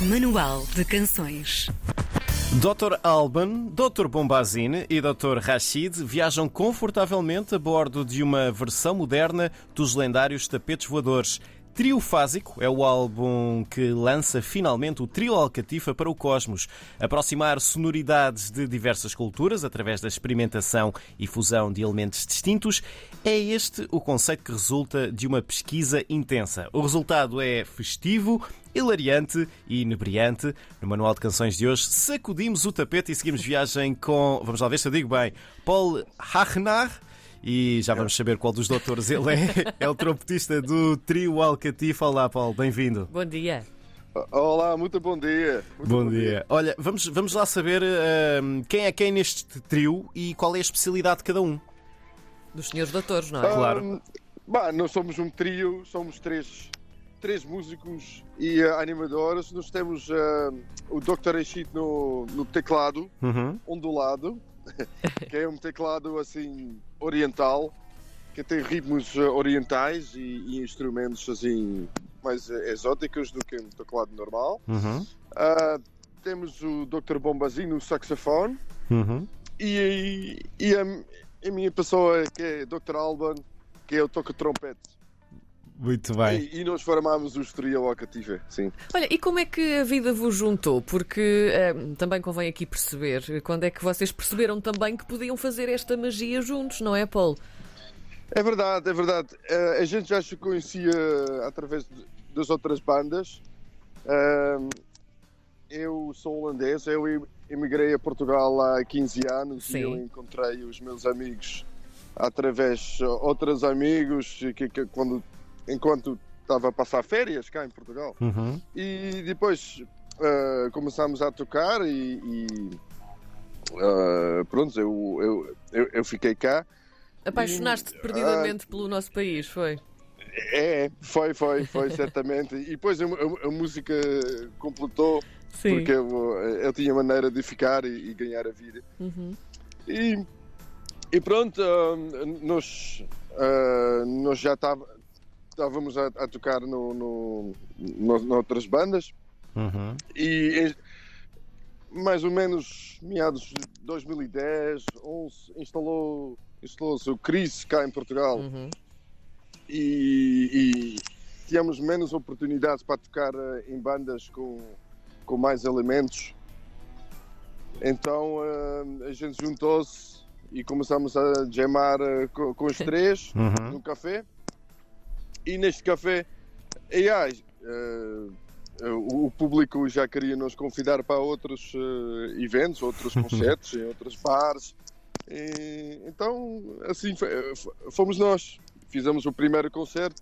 Manual de Canções. Dr. Alban, Dr. Bombazine e Dr. Rashid viajam confortavelmente a bordo de uma versão moderna dos lendários tapetes voadores. Triofásico é o álbum que lança finalmente o trio Alcatifa para o cosmos. Aproximar sonoridades de diversas culturas através da experimentação e fusão de elementos distintos é este o conceito que resulta de uma pesquisa intensa. O resultado é festivo, hilariante e inebriante. No Manual de Canções de hoje, sacudimos o tapete e seguimos viagem com, vamos lá ver se eu digo bem, Paul Hachnar e já vamos saber qual dos doutores ele é. É o trompetista do trio Alcatifa. Olá, Paulo, bem-vindo. Bom dia. Olá, muito bom dia. Muito bom, dia. Olha, vamos, vamos lá saber uh, quem é quem neste trio e qual é a especialidade de cada um. Dos senhores doutores, não é? Claro. Um, bah, nós somos um trio, somos três, três músicos e uh, animadores. Nós temos uh, o Dr. Eshit no, no teclado, Uhum. ondulado, que é um teclado assim oriental, que tem ritmos uh, orientais e, e instrumentos assim mais uh, exóticos do que um teclado normal. Uhum. Uh, temos o Dr. Bombazinho no saxofone Uhum. e, e a, a minha pessoa que é Dr. Alban, que eu toco trompete. Muito bem. E, e nós formámos o trio Alcatifa, sim. Olha, e como é que a vida vos juntou? Porque eh, também convém aqui perceber quando é que vocês perceberam também que podiam fazer esta magia juntos, não é, Paulo? É verdade, é verdade. Eh, a gente já se conhecia através de- das outras bandas. Ahm, eu sou holandês, eu em- emigrei a Portugal há 15 anos Sim. e eu encontrei os meus amigos através de outros amigos que, que quando, enquanto estava a passar férias cá em Portugal. Uhum. E depois ah, começámos a tocar e, e, ah, pronto, eu, eu, eu, eu fiquei cá. Apaixonaste-te perdidamente pelo nosso país, foi? É, foi, foi, foi, certamente. E depois a, a- a música completou, Sim. porque eu, eu tinha maneira de ficar e, e ganhar a vida. Uhum. E, e pronto, ah, nós, ah, nós já tava- estávamos a, a tocar no, no, no, noutras bandas Uhum. e em- mais ou menos meados de 2010, 11, instalou, instalou-se o Chris cá em Portugal. Uhum. e, e tínhamos menos oportunidades para tocar eh, em bandas com, com mais elementos. Então eh, a gente juntou-se e começamos a jamar eh, co- com, os três Uhum. num café. E neste café, e, ai, eh, o, público já queria nos convidar para outros eh, eventos, outros concertos, em outros bares. E, então, assim, f- fomos nós. Fizemos o primeiro concerto,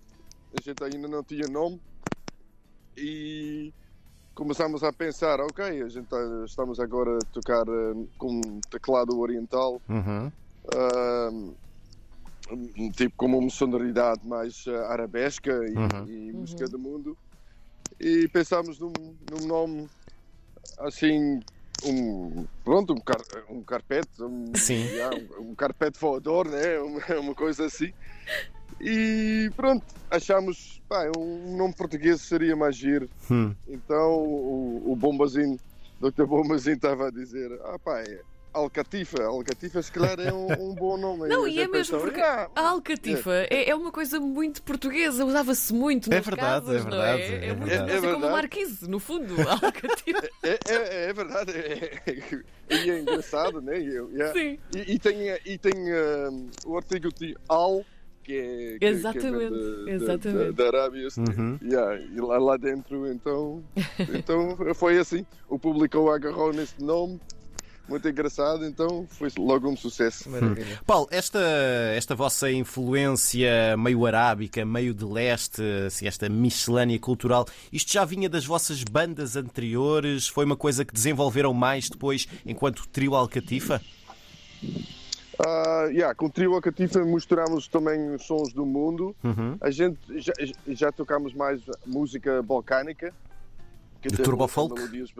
a gente ainda não tinha nome e começámos a pensar, ok, a gente tá- estamos agora a tocar eh, com teclado oriental, Uhum. um tipo como uma sonoridade mais ah, arabesca e, Uhum. e música do mundo e pensámos num, num nome assim um pronto um, car, um carpete um, Sim. yeah, um, um carpete voador né uma, uma coisa assim e pronto achamos pá, um nome português seria mais giro Hum. então o, o Bombazinho Dr. Bombazinho estava a dizer ah pá é Alcatifa, Alcatifa se calhar é um, um bom nome Não, a e é mesmo porque "Ah, a alcatifa é, é uma coisa muito portuguesa, usava-se muito É nas verdade, casas, é não é? verdade, é É, muito verdade. assim É como verdade. marquise, no fundo, a alcatifa. É, é, é verdade, é, e é engraçado, né? Eu- yeah. Sim. e, e tem, e tem um, o artigo de Al, que é, Exatamente, que vem da- exatamente. Da, da Arábia. Uhum. Yeah, e lá, lá dentro, então, então foi assim. O público agarrou neste nome, muito engraçado, então foi logo um sucesso. Maravilha. Paulo, esta, esta vossa influência meio arábica, meio de leste, assim, esta miscelânea cultural, isto já vinha das vossas bandas anteriores? Foi uma coisa que desenvolveram mais depois enquanto trio Alcatifa? Ah, yeah, com o trio Acatifa misturamos também os sons do mundo. Uhum. A gente já, já tocamos mais música balcânica. que De tem turbo folk? melodias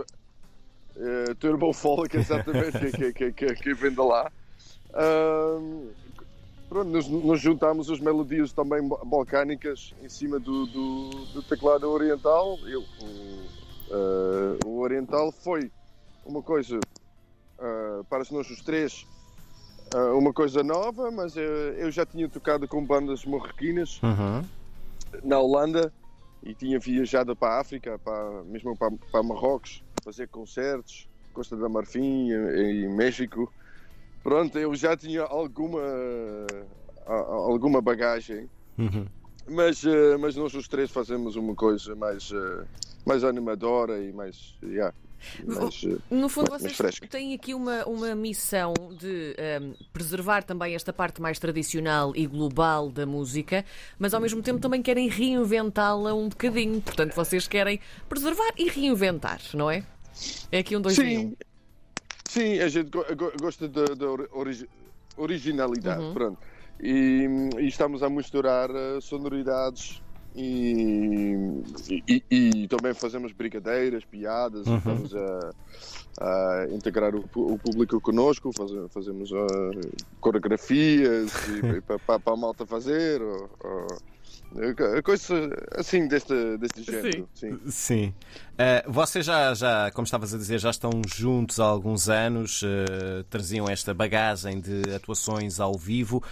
ba- Eh, turbo folk, exatamente, que, que, que, que vem de lá. Ahm, pronto, nos, nos juntamos as melodias também ba- balcânicas em cima do, do, do teclado oriental. Eu, o, eh, oriental foi uma coisa uh, para nós os três uh, uma coisa nova, mas uh, eu já tinha tocado com bandas marroquinas Uhum. na Holanda e tinha viajado para a África, para, mesmo para, para Marrocos, fazer concertos, Costa da Marfim, em, em México. Pronto, eu já tinha alguma, alguma bagagem, Uhum. mas, eh, mas nós os três fazemos uma coisa mais, eh, mais animadora e mais. Yeah, mais eh, No fundo, vocês fresca. têm aqui uma, uma missão de ehm, preservar também esta parte mais tradicional e global da música, mas ao mesmo tempo também querem reinventá-la um bocadinho. Portanto, vocês querem preservar e reinventar, não é? É aqui um dois em um. Sim, sim, a gente go- go- gosta da da ori- origi- originalidade, Uhum. pronto. E, e estamos a misturar eh, sonoridades e, e- e também fazemos brincadeiras, piadas, Uhum. estamos a, a integrar o, o público conosco, faze- fazemos eh, coreografias e para, para, para a malta fazer, ou, ou, coisas assim deste, deste género. Sim. Sim. Uh, vocês já, já, como estavas a dizer, já estão juntos há alguns anos, uh, traziam esta bagagem de atuações ao vivo.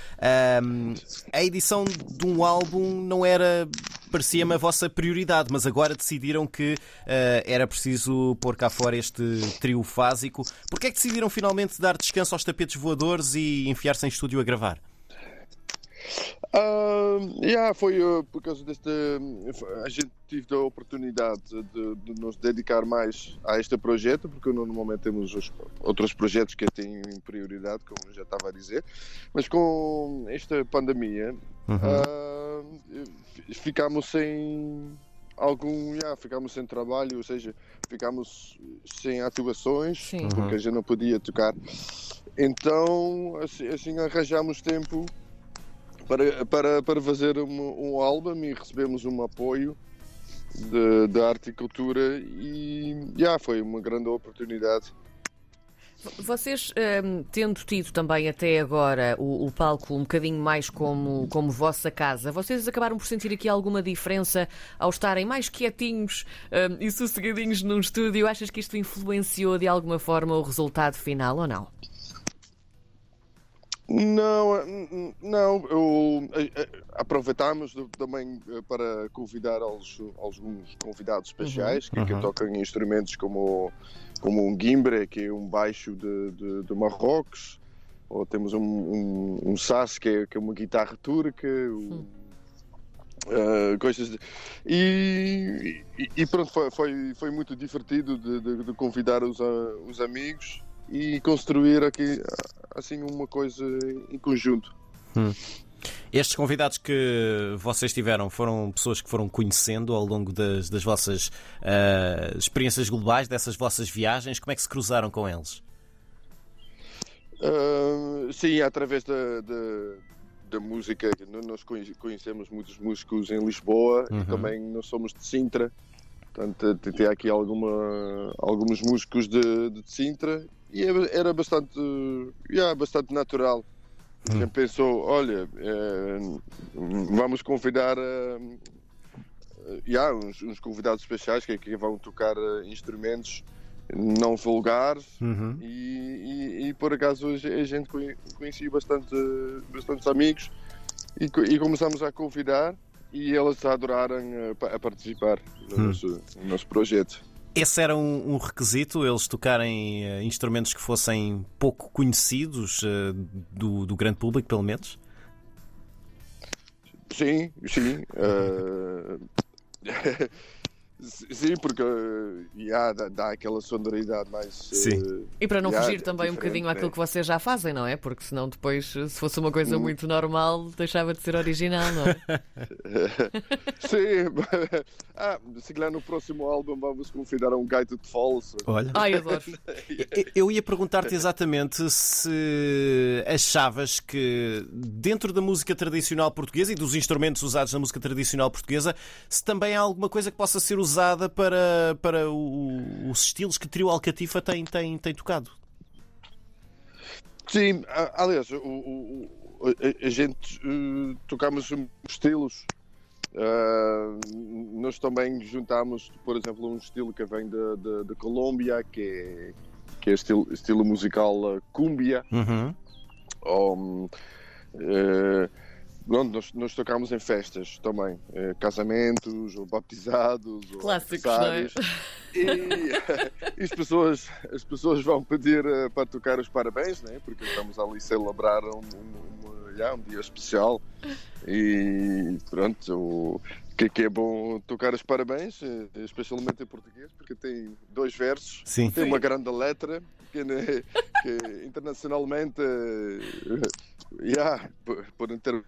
Um, a edição de um álbum não era, parecia-me, a vossa prioridade, mas agora decidiram que uh, era preciso pôr cá fora este trio fásico. Porquê é que decidiram finalmente dar descanso aos tapetes voadores e enfiar-se em estúdio a gravar? Ah, yeah, foi uh, por causa desta. A gente tive a oportunidade de, de nos dedicar mais a este projeto, porque normalmente temos os outros projetos que têm prioridade, como já estava a dizer, mas com esta pandemia Uhum. ah, fi- ficámos sem algum. Yeah, ficámos sem trabalho, ou seja, ficámos sem atuações Sim. porque a gente não podia tocar. Então, assim, assim arranjamos tempo para, para, para fazer um, um álbum e recebemos um apoio da arte e cultura e já foi uma grande oportunidade. Vocês, hum, tendo tido também até agora o, o palco um bocadinho mais como, como vossa casa, vocês acabaram por sentir aqui alguma diferença ao estarem mais quietinhos hum, e sossegadinhos num estúdio? Achas que isto influenciou de alguma forma o resultado final ou não? Não, n- não, eu, eh, eh, aproveitámos também eh, para convidar aos, alguns convidados especiais que, que Uhum. tocam instrumentos como, como um gimbre, que é um baixo de, de, de Marrocos, ou temos um, um, um sas, que é, que é uma guitarra turca, um, eh, coisas de- e, e- e pronto, foi, foi, foi muito divertido de, de- de convidar os, a- os amigos e construir aqui assim uma coisa em conjunto. Estes convidados que vocês tiveram foram pessoas que foram conhecendo ao longo das, das vossas ah, experiências globais, dessas vossas viagens. Como é que se cruzaram com eles? Ah, sim, através da, da, da música, nós conhe- conhecemos muitos músicos em Lisboa Uhum. e também nós somos de Sintra. Portanto, te- tem aqui alguma, alguns músicos de, de Sintra e era- bastante, yeah, bastante natural. A gente pensou, olha, eh, vamos convidar eh, yeah, uns, uns convidados especiais que, que vão tocar eh, instrumentos não vulgares Uhum. e, e- e, por acaso a ge- a gente conhe- conhecia bastante, bastantes amigos e, e começamos a convidar e eles adoraram pa- a participar no, Hum. nosso, no nosso projeto. Esse era um, um requisito, eles tocarem eh, instrumentos que fossem pouco conhecidos eh, do, do grande público, pelo menos? Sim, sim. eh, sim, porque eh, yeah, dá, dá aquela sonoridade mais. eh, Sim. E para não yeah, fugir também um bocadinho àquilo né? que vocês já fazem, não é? Porque senão depois, se fosse uma coisa Hum. muito normal, deixava de ser original, não é? Sim, ah, se calhar no próximo álbum vamos convidar um gaito de falso. Olha. Ai, adoro. Eu- Eu ia perguntar-te exatamente se achavas que dentro da música tradicional portuguesa e dos instrumentos usados na música tradicional portuguesa, se também há alguma coisa que possa ser usada para, para o- os estilos que Trio Alcatifa tem, tem, tem tocado. Sim, aliás, o, o- a, a gente eh, tocamos estilos Uh, nós também juntamos, por exemplo, um estilo que vem da Colômbia, que é, que é estilo, estilo musical uh, cumbia. Uhum. Ou, uh, Pronto, nós, nós tocámos em festas também, eh, casamentos, ou batizados, Clássicos, não é? E, e, as, pessoas, as pessoas vão pedir uh, para tocar os parabéns, né? porque estamos ali a celebrar um, um, um, yeah, um dia especial. E pronto, o que, que, é bom tocar os parabéns, eh, especialmente em português, porque tem dois versos, Sim. tem uma grande letra, que, né, que internacionalmente, yeah, podem ter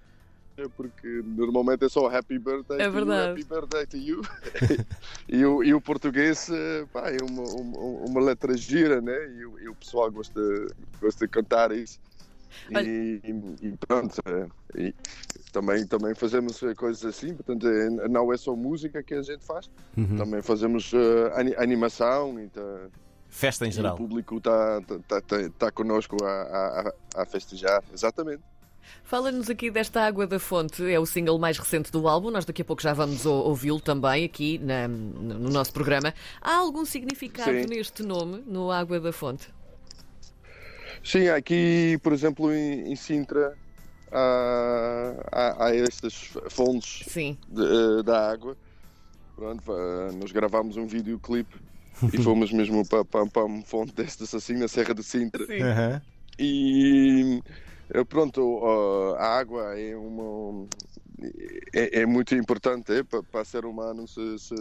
porque normalmente é só Happy Birthday é to verdade. you, Happy Birthday to you. e, o, e o português pá, é uma, uma, uma, letra gira, né? E, o, e o pessoal gosta, gosta de cantar isso. E, e, pronto, e também, também fazemos coisas assim, portanto, não é só música que a gente faz, uhum. também fazemos uh, animação e tá, festa em geral. o público está tá, tá, tá connosco a, a, a festejar, exatamente. Fala-nos aqui desta Água da Fonte, é o single mais recente do álbum, nós daqui a pouco já vamos ouvi-lo também aqui na, no nosso programa. Há algum significado Sim. neste nome, no Água da Fonte? Sim, aqui, por exemplo, em, em Sintra, há, há, há estas fontes Sim. de, da água. Pronto, nós gravámos um videoclipe e fomos mesmo para, para, para uma fonte destas assim, na Serra de Sintra. Sim. Uhum. E pronto, a água é uma é, é muito importante é, para, para o ser humano se, se,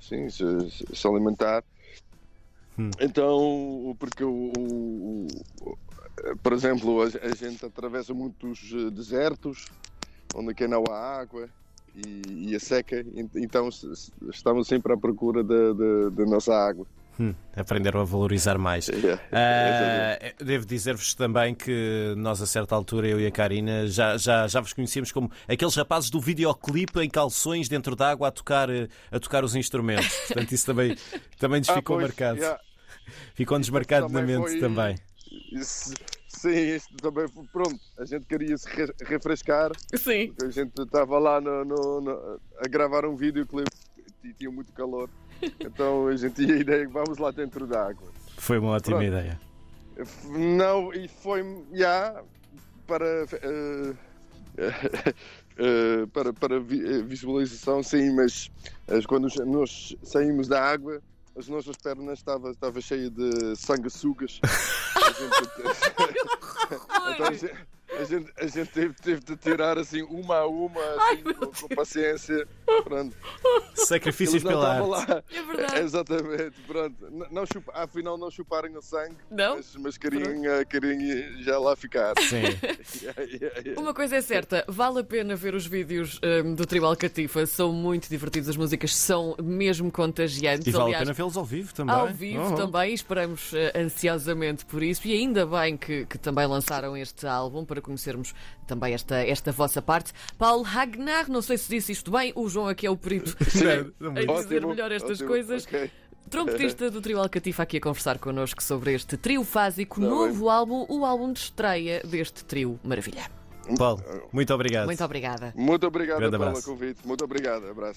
sim, se, se alimentar. Hum. Então, porque o, o, o, por exemplo, a, a, gente atravessa muitos desertos onde que não há água e, e a seca, então estamos sempre à procura da, da, da nossa água. Hum, aprenderam a valorizar mais. Yeah. Uh, devo dizer-vos também que nós, a certa altura, eu e a Karina, já, já, já vos conhecíamos como aqueles rapazes do videoclipe em calções dentro d'água a tocar, a tocar os instrumentos. Portanto, isso também, também nos Ah, ficou pois, marcado. yeah. Ficou-nos marcado na Também mente foi- também. Isso- sim, isto também foi pronto. A gente queria se re- refrescar. Sim. porque A gente estava lá no- no- no- a gravar um videoclipe e tinha muito calor. Então a gente tinha a ideia que vamos lá dentro da água. Foi uma ótima Pronto. ideia. Não, e foi já para, eh, eh, para, para vi- visualização, sim, mas quando nós saímos da água, as nossas pernas estavam estava cheias de sanguessugas. A gente- então a gente, a gente, a teve, teve de tirar assim uma a uma, assim, com, com paciência. Pronto. Sacrifícios pela arte. lá. É verdade. Exatamente, pronto. Não chupa, afinal não chuparem o sangue, Não? mas, mas queriam, eh, queriam já lá ficar. Sim. Yeah, yeah, yeah. Uma coisa é certa, vale a pena ver os vídeos hum, do Tribal Catifa, são muito divertidos, as músicas são mesmo contagiantes. E vale a Aliás, pena vê-los ao vivo também. Ao vivo Oh. também, esperamos eh, ansiosamente por isso e ainda bem que, que também lançaram este álbum para conhecermos também esta, esta vossa parte. Paulo Ragnar, não sei se disse isto bem, o João aqui é o perito em muito. dizer melhor estas ótimo, coisas. ok. Trompetista do Trio Alcatifa aqui a conversar connosco sobre este trio fásico, Tá novo álbum, o álbum de estreia deste trio Maravilha. Paulo, muito obrigado. Muito obrigada. Muito obrigado pelo convite. Muito obrigado. Abraço.